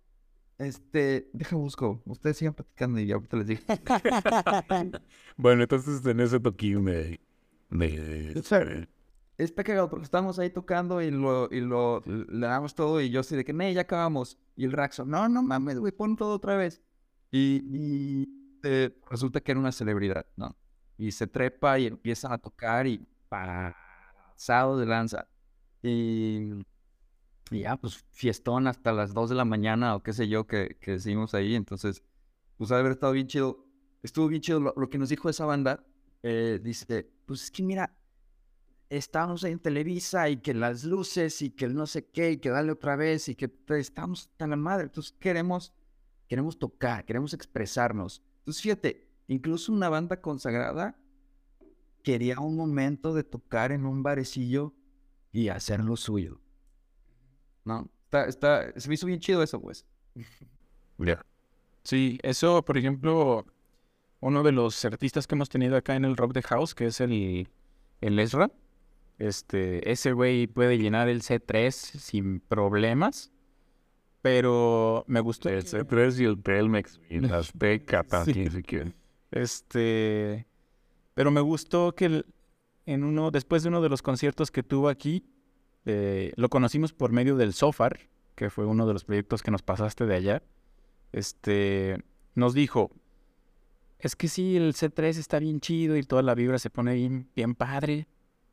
Este, deja busco. Ustedes sigan platicando y ya ahorita les digo. Bueno, entonces en ese toquín de... de Sí. Está cagado porque estábamos ahí tocando y lo, y lo, le damos todo y yo así de que, nee, ya acabamos. Y el Raxo, no, no mames, güey, pon todo otra vez. Y, y eh, resulta que era una celebridad, ¿no? Y se trepa y empieza a tocar y pasado de lanza. Y, y ya, pues fiestón hasta las 2 de la mañana o qué sé yo que, que hicimos ahí. Entonces, pues haber estado bien chido. Estuvo bien chido lo, lo que nos dijo esa banda. eh, dice, pues es que mira, estábamos en Televisa y que las luces y que el no sé qué y que dale otra vez y que estamos tan la madre. Entonces queremos, queremos tocar, queremos expresarnos. Entonces fíjate, incluso una banda consagrada quería un momento de tocar en un barecillo y hacer lo suyo. ¿No? Está, está, se me hizo bien chido eso, pues. Ya. Sí, eso, por ejemplo, uno de los artistas que hemos tenido acá en el Rock the House, que es el, el Ezra, Este, ese güey puede llenar el C3 sin problemas. Pero me gustó. El C3 y el Telmex y las Azteca también, si quieren. Este. Pero me gustó que en uno, después de uno de los conciertos que tuvo aquí, eh, lo conocimos por medio del Sofar, que fue uno de los proyectos que nos pasaste de allá. Este, nos dijo, es que sí, el C3 está bien chido y toda la vibra se pone bien, bien padre,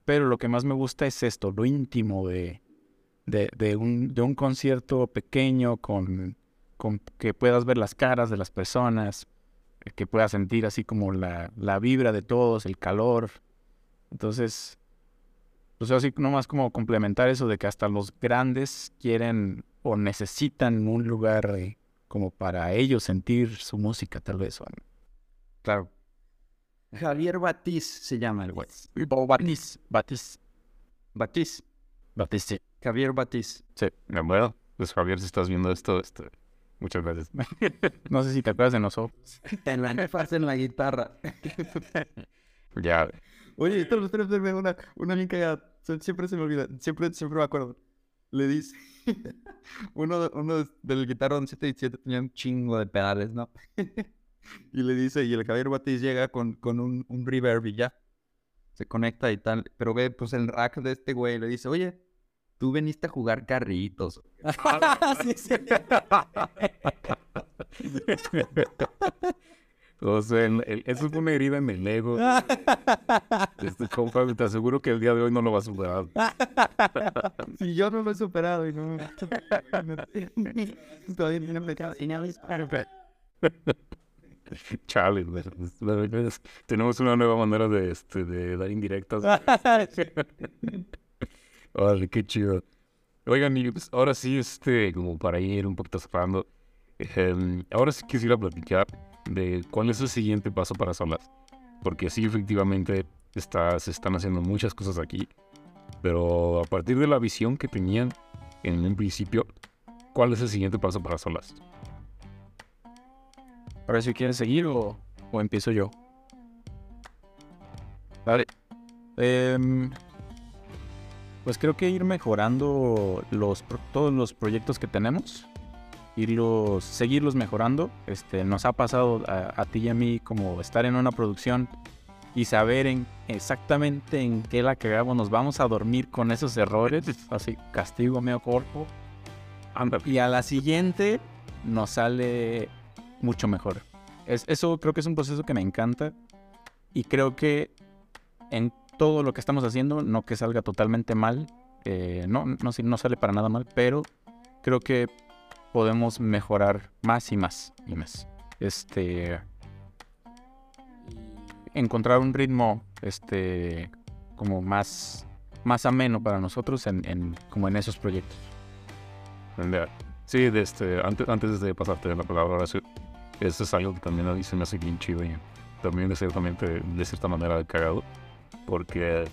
pero lo que más me gusta es esto, lo íntimo de, de, de un, de un concierto pequeño con, con que puedas ver las caras de las personas, que puedas sentir así como la, la vibra de todos, el calor. Entonces, pues así nomás como complementar eso de que hasta los grandes quieren o necesitan un lugar eh, como para ellos sentir su música, tal vez. o- Claro. Javier Batiz se llama el güey. O Batiz, Batiz, Batiz. Batiz, sí. Javier Batiz. Sí. Eh, Bueno, pues Javier, si estás viendo esto, este, muchas gracias. No sé si te acuerdas de nosotros. Te la nefas en la guitarra. Ya, Oye, espera, espera, espera, una, una bien cagada. Se- Siempre se me olvida, siempre, siempre me acuerdo. Le dice, uno, uno del guitarrón 717 tenía un chingo de pedales, ¿no? y le dice, y el Javier Batiz llega con, con un, un reverb y ya. Se conecta y tal, pero ve, pues el rack de este güey le dice, oye, tú veniste a jugar carritos. sí, sí. o sea, el- el- eso fue una herida en el ego. Este compa, te aseguro que el día de hoy no lo va a superar. Si yo no lo he superado y no... Todavía no me la verdad es- tenemos una nueva manera de, este, de dar indirectas. Órale, qué chido. Oigan, y pues, ahora sí, este, como para ir un poquito cerrando, em, ahora sí quisiera platicar de cuál es el siguiente paso para Solas. Porque sí, efectivamente, está, se están haciendo muchas cosas aquí, pero a partir de la visión que tenían en un principio, ¿cuál es el siguiente paso para Solas? A ver si quieres seguir o, o empiezo yo. Vale. Em, pues creo que ir mejorando los todos los proyectos que tenemos. Irlos, seguirlos mejorando. Este, nos ha pasado a, a ti y a mí como estar en una producción y saber en exactamente en qué la cagamos. Nos vamos a dormir con esos errores. Así, castigo medio. Ándale. Y a la siguiente nos sale mucho mejor. Es, eso creo que es un proceso que me encanta y creo que en todo lo que estamos haciendo, no que salga totalmente mal, eh, no, no, sale para nada mal, pero creo que podemos mejorar más y más y más. Este, encontrar un ritmo, este, como más, más ameno para nosotros en, como en esos proyectos. Sí, de este, antes, antes de pasarte la palabra, eso es algo que también a se me hace bien chido y también de, de cierta manera cagado, porque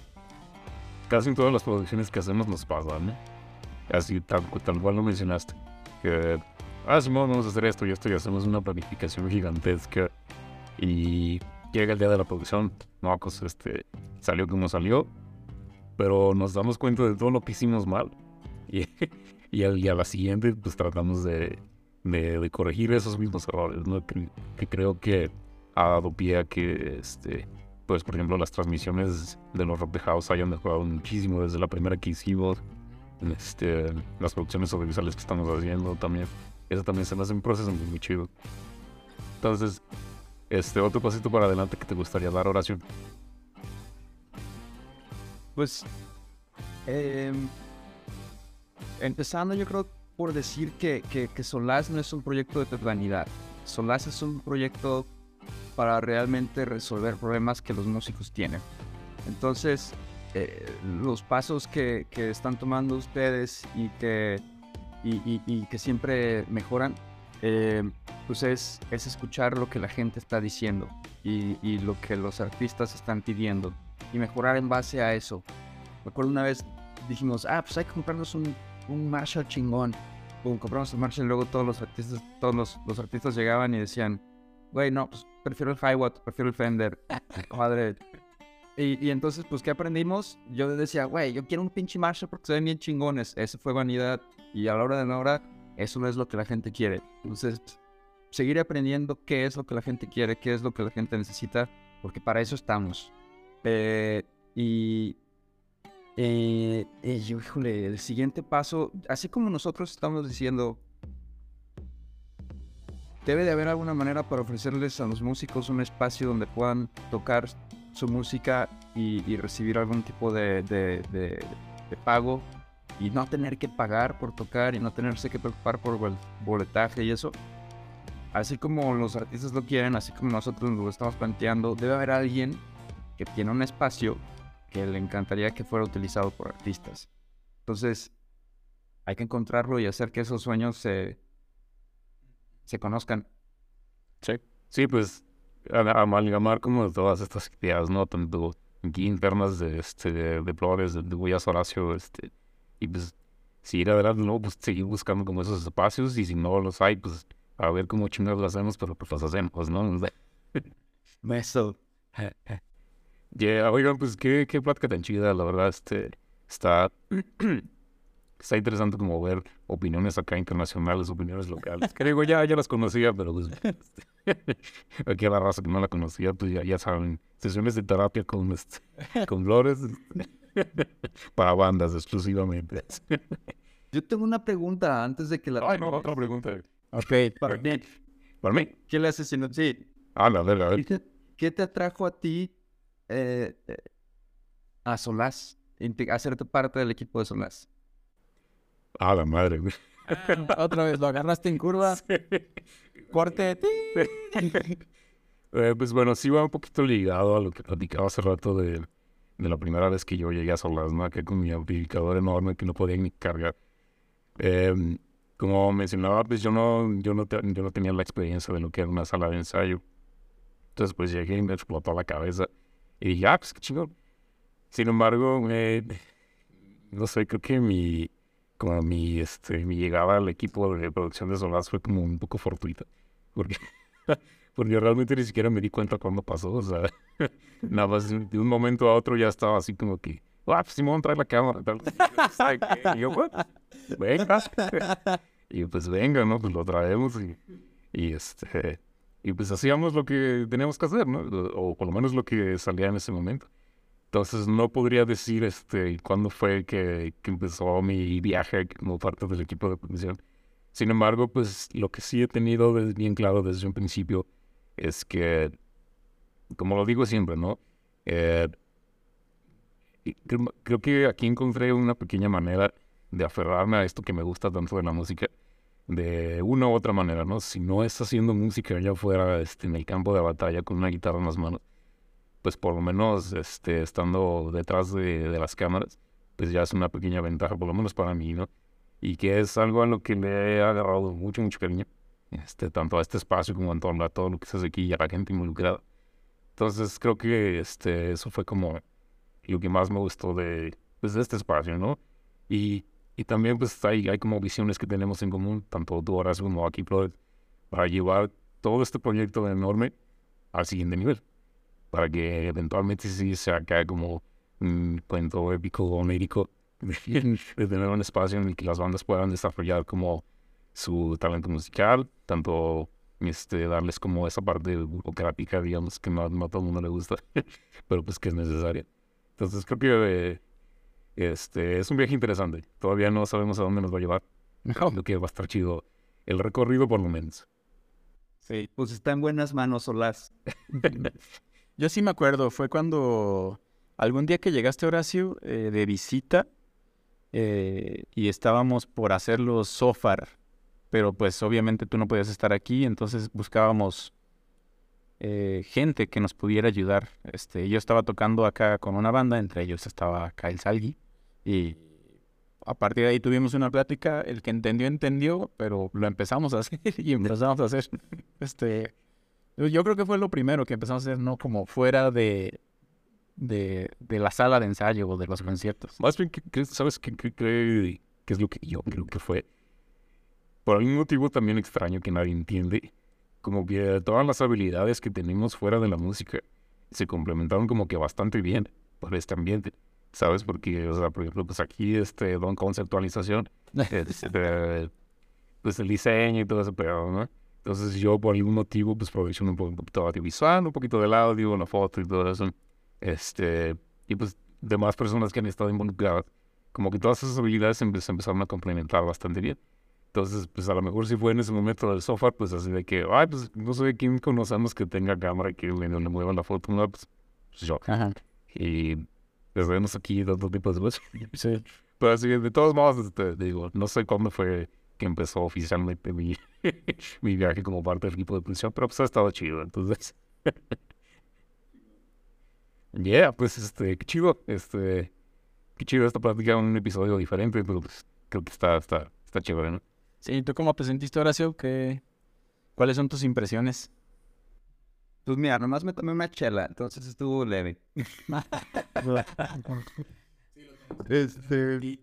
casi en todas las producciones que hacemos nos pasa, ¿no? Así tal, cual lo mencionaste, que, ah, vamos a hacer esto y esto y hacemos una planificación gigantesca y llega el día de la producción, no, pues este, salió como salió, pero nos damos cuenta de todo lo que hicimos mal. Y, a la siguiente, pues tratamos de, corregir esos mismos errores, ¿no? Que creo que ha dado pie a que, este, pues, por ejemplo, las transmisiones de los Rock the House hayan mejorado muchísimo desde la primera que hicimos. Este, las producciones audiovisuales que estamos haciendo también. Eso también se me hace un proceso muy, muy chido. Entonces, este, otro pasito para adelante que te gustaría dar, oración. Pues, em, empezando yo creo por decir que, que, que Solaz no es un proyecto de vanidad. Solaz es un proyecto para realmente resolver problemas que los músicos tienen. Entonces, eh, los pasos que, que están tomando ustedes y que, y, y- y que siempre mejoran, eh, pues es, es escuchar lo que la gente está diciendo y, y lo que los artistas están pidiendo y mejorar en base a eso. Me acuerdo una vez dijimos, ah, pues hay que comprarnos un, un Marshall chingón. Pum, compramos el Marshall y luego todos los artistas, todos los, los artistas llegaban y decían, güey, no, pues prefiero el Hiwatt, prefiero el Fender. Madre, Y, y entonces, pues, ¿qué aprendimos? Yo decía, güey, yo quiero un pinche Marshall porque se ven bien chingones. Eso fue vanidad. Y a la hora de la hora, eso no es lo que la gente quiere. Entonces, seguir aprendiendo qué es lo que la gente quiere, qué es lo que la gente necesita, porque para eso estamos. Eh, y, eh, híjole, el siguiente paso, así como nosotros estamos diciendo, debe de haber alguna manera para ofrecerles a los músicos un espacio donde puedan tocar su música y, recibir algún tipo de pago y no tener que pagar por tocar y no tenerse que preocupar por el boletaje y eso. Así como los artistas lo quieren, así como nosotros lo estamos planteando, debe haber alguien que tiene un espacio que le encantaría que fuera utilizado por artistas. Entonces, hay que encontrarlo y hacer que esos sueños se, se conozcan. Sí. Sí, pues amalgamar como todas estas ideas, ¿no? Tanto aquí internas de, este, de, Flores, de, Huellas Horacio, este, y pues seguir adelante, ¿no? Pues seguir buscando como esos espacios y si no los hay, pues a ver cómo chingados lo hacemos, pero pues los hacemos, ¿no? Eso. Yeah, oigan, pues qué, qué plática tan chida, la verdad, este, está, está interesante como ver opiniones acá internacionales, opiniones locales, que digo, ya, ya las conocía, pero pues, aquí a la raza que no la conocía, pues ya, ya saben, sesiones de terapia con, este, con Flores, para bandas exclusivamente. Yo tengo una pregunta antes de que la... Ay, no, otra pregunta. Ok, Para mí. Para mí. ¿Qué le haces si no- Sí. Ah, la verga, a ver. ¿Qué te, qué te atrajo a ti eh, a Solás? Inte- Hacerte parte del equipo de Solás. Ah, la madre, güey. otra vez, lo agarraste en curva. Corte. Eh, pues bueno, sí va un poquito ligado a lo que platicaba hace rato de, de la primera vez que yo llegué a Solas, ¿no? Que con mi amplificador enorme que no podía ni cargar. Em, como mencionaba, pues yo no, yo, no te- yo no tenía la experiencia de lo que era una sala de ensayo. Entonces pues llegué y me explotó la cabeza. Y dije, ah, pues qué chingón. Sin embargo, eh, no sé, creo que mi, como mi, este, mi llegada al equipo de producción de Solas fue como un poco fortuita. Porque porque realmente ni siquiera me di cuenta cuándo pasó, o sea, nada más de un momento a otro ya estaba así como que, ah, pues Simón, trae la cámara, tal. Y yo, "What? venga, y pues venga, ¿no? Pues lo traemos y, y este, y pues hacíamos lo que teníamos que hacer, ¿no? O por lo menos lo que salía en ese momento. Entonces no podría decir, este, cuándo fue que, empezó mi viaje como parte del equipo de producción. Sin embargo, pues lo que sí he tenido bien claro desde un principio es que, como lo digo siempre, ¿no? Eh, creo que aquí encontré una pequeña manera de aferrarme a esto que me gusta tanto de la música, de una u otra manera, ¿no? Si no es haciendo música allá afuera, este, en el campo de batalla con una guitarra en las manos, pues por lo menos este, estando detrás de, las cámaras, pues ya es una pequeña ventaja, por lo menos para mí, ¿no? Y que es algo a lo que le he agarrado mucho, mucho cariño, este, tanto a este espacio como en torno a todo lo que se hace aquí y a la gente involucrada. Entonces creo que este, eso fue como lo que más me gustó de, pues, de este espacio, ¿no? Y, y también pues hay, hay como visiones que tenemos en común, tanto tú, Horacio, como aquí, Flores, para llevar todo este proyecto enorme al siguiente nivel, para que eventualmente sí sea acá como un cuento épico o onírico, de tener un espacio en el que las bandas puedan desarrollar como su talento musical, tanto este, darles como esa parte burocrática, digamos, que no, no a todo el mundo le gusta, pero pues que es necesaria. Entonces creo que eh, este, es un viaje interesante. Todavía no sabemos a dónde nos va a llevar. Creo que va a estar chido el recorrido por lo menos. Sí. Pues está en buenas manos Solás. Yo sí me acuerdo, fue cuando algún día que llegaste, Horacio, eh, de visita eh, y estábamos por hacer los sofar, pero pues obviamente tú no podías estar aquí, entonces buscábamos eh, gente que nos pudiera ayudar. Este, yo estaba tocando acá con una banda, entre ellos estaba Kyle Salgi, y a partir de ahí tuvimos una plática, el que entendió, entendió, pero lo empezamos a hacer y empezamos a hacer, este, yo creo que fue lo primero que empezamos a hacer, ¿no? Como fuera de, de, de la sala de ensayo o de los conciertos. Más bien, que, ¿sabes qué, qué, qué- qué es lo que yo creo que fue? Por algún motivo también extraño que nadie entiende, como que todas las habilidades que tenemos fuera de la música, se complementaron como que bastante bien por este ambiente, ¿sabes? Porque, o sea, por ejemplo, pues aquí, este, don conceptualización, este, pues el diseño y todo ese pedo, ¿no? Entonces yo por algún motivo pues aprovecho un poquito de audiovisual, un poquito del audio, una foto y todo eso. Este, y pues demás personas que han estado involucradas, como que todas esas habilidades se empezaron a complementar bastante bien. Entonces, pues a lo mejor si fue en ese momento del software, pues así de que, ay, pues no sé quién conocemos que tenga cámara y que le, le mueva la foto, no, pues, pues yo. Ajá. Y pues vemos aquí dos tipos de cosas. Sí. Pero así, de todos modos, este, digo, no sé cuándo fue que empezó oficialmente mi, mi viaje como parte del equipo de producción, pero pues ha estado chido, entonces. yeah, pues este, qué chido, este, qué chido esta plática, un episodio diferente, pero pues creo que está, está, está chévere, ¿no? Sí, ¿tú cómo te sentiste, Horacio? ¿Qué, ¿Cuáles son tus impresiones? Pues mira, nomás me tomé una chela, entonces estuvo leve. este,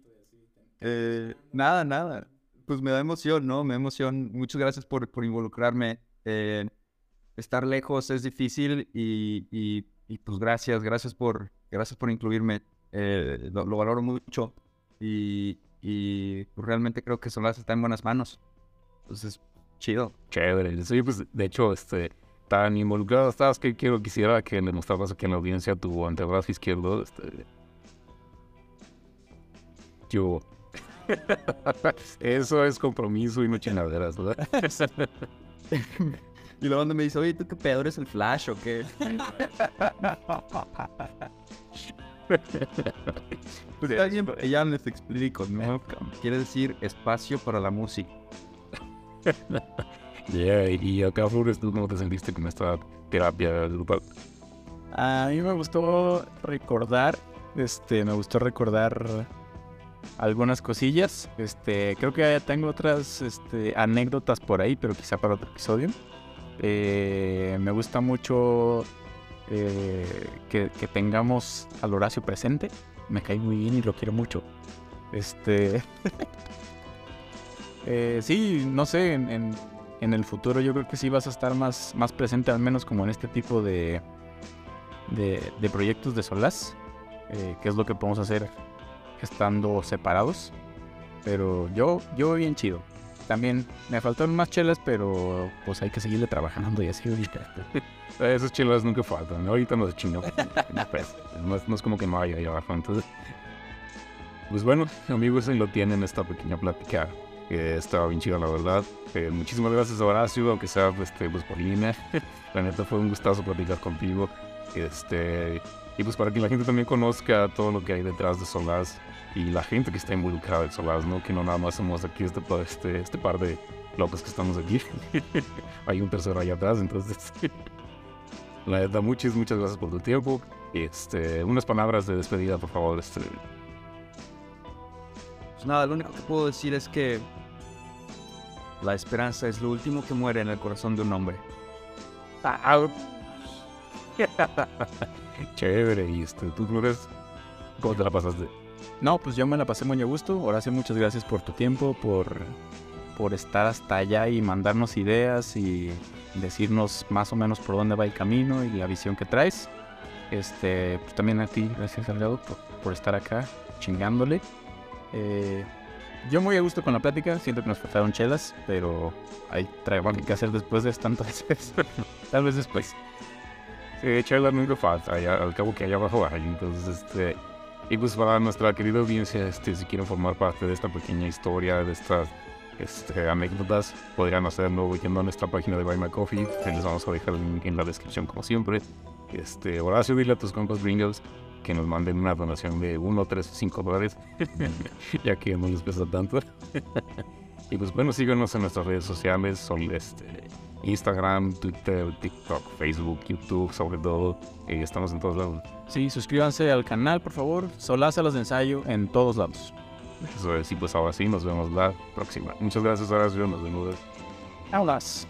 eh, nada, nada. Pues me da emoción, ¿no? Me da emoción. Muchas gracias por, por involucrarme. Estar lejos es difícil y, y, pues gracias, gracias por, gracias por incluirme. Eh, lo, lo, valoro mucho y, y pues, realmente creo que Solás está en buenas manos. Entonces, chido. Chévere. Sí, pues de hecho, este, tan involucrado estabas que quiero, quisiera que le mostraras aquí en la audiencia tu antebrazo izquierdo. Este, yo. Eso es compromiso y no chinaderas, ¿verdad? y luego me dice, oye, ¿tú qué pedo eres el Flash o qué? pues está bien, ya les explico, ¿no? Quiere decir espacio para la música. yeah, y acá, Flores, ¿tú cómo te sentiste con esta terapia grupal? A mí me gustó recordar, este, me gustó recordar algunas cosillas. Este, creo que ya tengo otras este, anécdotas por ahí, pero quizá para otro episodio. Eh, me gusta mucho eh, que, tengamos al Horacio presente. Me cae muy bien y lo quiero mucho. Este. eh, sí, no sé, en, en, en, el futuro yo creo que sí vas a estar más, más presente, al menos como en este tipo de, de, de proyectos de Solaz. Eh, que es lo que podemos hacer estando separados. Pero yo, yo bien chido. También me faltaron más chelas, pero pues hay que seguirle trabajando y así ahorita. Esas chelas nunca faltan. Ahorita nos pues, no, es, no, es como que no haya ahí abajo. Entonces, pues bueno, amigos, ahí lo tienen esta pequeña plática. Que estaba bien chida, la verdad. Eh, muchísimas gracias, Horacio, aunque sea este, pues, por línea. la neta fue un gustazo platicar contigo. Este, y pues para que la gente también conozca todo lo que hay detrás de Solaz y la gente que está involucrada en Solaz, ¿no? Que no nada más somos aquí este, este, este par de locos que estamos aquí. hay un tercero allá atrás, entonces... la verdad, muchas, muchas gracias por tu tiempo. Este, unas palabras de despedida, por favor. Este... Pues nada, lo único que puedo decir es que la esperanza es lo último que muere en el corazón de un hombre. Ah, Chévere, y este, tú, Flores, ¿cómo te la pasaste? No, pues yo me la pasé muy a gusto. Horacio, muchas gracias por tu tiempo, por, por estar hasta allá y mandarnos ideas y decirnos más o menos por dónde va el camino y la visión que traes. Este, pues también a ti, gracias Salgado, por, por estar acá chingándole. Eh, yo muy a gusto con la plática, siento que nos faltaron chelas, pero hay trabajo que hacer después de esto, entonces tal vez después. Sí, chelas nunca falta, al cabo que allá abajo hay, entonces este... Y pues para nuestra querida audiencia, este, si quieren formar parte de esta pequeña historia, de estas este, anécdotas, podrían hacerlo yendo a nuestra página de Buy My Coffee, les vamos a dejar el link en la descripción como siempre. Este, Horacio, dile a tus compas gringos que nos manden una donación de 1, 3, 5 dólares, ya que no les pesa tanto. y pues bueno, síganos en nuestras redes sociales, son este, Instagram, Twitter, TikTok, Facebook, YouTube, sobre todo. Eh, estamos en todos lados. Sí, suscríbanse al canal, por favor. Solazalas de ensayo en todos lados. Eso es, y pues ahora sí, nos vemos la próxima. Muchas gracias, Horacio. Nos vemos. Aulas,